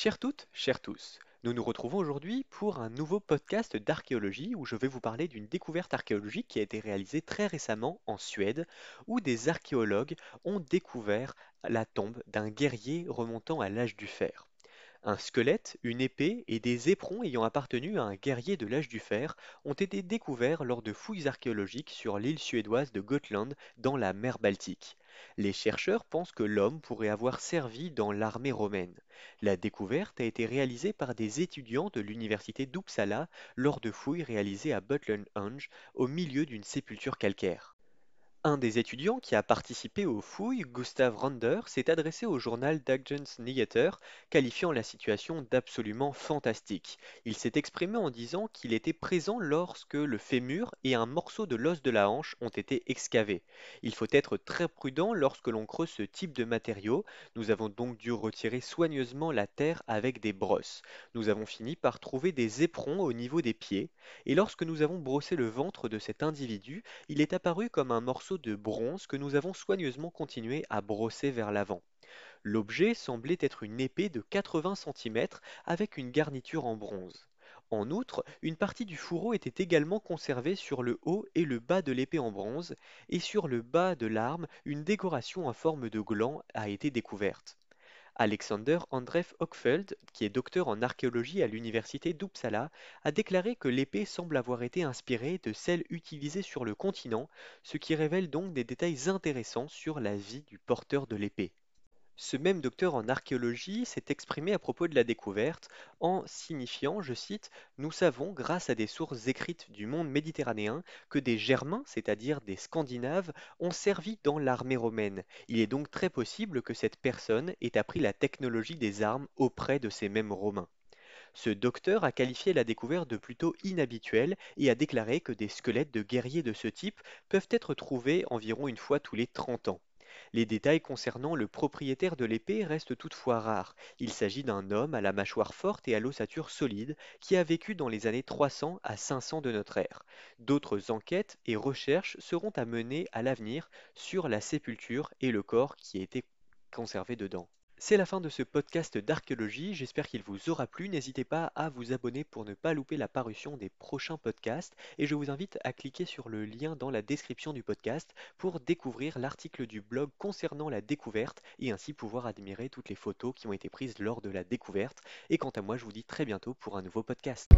Chères toutes, chers tous, nous nous retrouvons aujourd'hui pour un nouveau podcast d'archéologie où je vais vous parler d'une découverte archéologique qui a été réalisée très récemment en Suède, où des archéologues ont découvert la tombe d'un guerrier remontant à l'âge du fer. Un squelette, une épée et des éperons ayant appartenu à un guerrier de l'âge du fer ont été découverts lors de fouilles archéologiques sur l'île suédoise de Gotland dans la mer Baltique. Les chercheurs pensent que l'homme pourrait avoir servi dans l'armée romaine. La découverte a été réalisée par des étudiants de l'université d'Uppsala lors de fouilles réalisées à Butlenhunge au milieu d'une sépulture calcaire. Un des étudiants qui a participé aux fouilles, Gustav Rander, s'est adressé au journal Dagens Nyheter, qualifiant la situation d'absolument fantastique. Il s'est exprimé en disant qu'il était présent lorsque le fémur et un morceau de l'os de la hanche ont été excavés. Il faut être très prudent lorsque l'on creuse ce type de matériaux. Nous avons donc dû retirer soigneusement la terre avec des brosses. Nous avons fini par trouver des éperons au niveau des pieds, et lorsque nous avons brossé le ventre de cet individu, il est apparu comme un morceau de bronze que nous avons soigneusement continué à brosser vers l'avant. L'objet semblait être une épée de 80 cm avec une garniture en bronze. En outre, une partie du fourreau était également conservée sur le haut et le bas de l'épée en bronze, et sur le bas de l'arme, une décoration en forme de gland a été découverte. Alexander Andreff Hochfeld, qui est docteur en archéologie à l'université d'Uppsala, a déclaré que l'épée semble avoir été inspirée de celle utilisée sur le continent, ce qui révèle donc des détails intéressants sur la vie du porteur de l'épée. Ce même docteur en archéologie s'est exprimé à propos de la découverte en signifiant, je cite, Nous savons, grâce à des sources écrites du monde méditerranéen, que des Germains, c'est-à-dire des Scandinaves, ont servi dans l'armée romaine. Il est donc très possible que cette personne ait appris la technologie des armes auprès de ces mêmes Romains. Ce docteur a qualifié la découverte de plutôt inhabituelle et a déclaré que des squelettes de guerriers de ce type peuvent être trouvés environ une fois tous les 30 ans. Les détails concernant le propriétaire de l'épée restent toutefois rares. Il s'agit d'un homme à la mâchoire forte et à l'ossature solide qui a vécu dans les années 300 à 500 de notre ère. D'autres enquêtes et recherches seront à mener à l'avenir sur la sépulture et le corps qui a été conservé dedans. C'est la fin de ce podcast d'archéologie, j'espère qu'il vous aura plu. N'hésitez pas à vous abonner pour ne pas louper la parution des prochains podcasts et je vous invite à cliquer sur le lien dans la description du podcast pour découvrir l'article du blog concernant la découverte et ainsi pouvoir admirer toutes les photos qui ont été prises lors de la découverte. Et quant à moi, je vous dis très bientôt pour un nouveau podcast.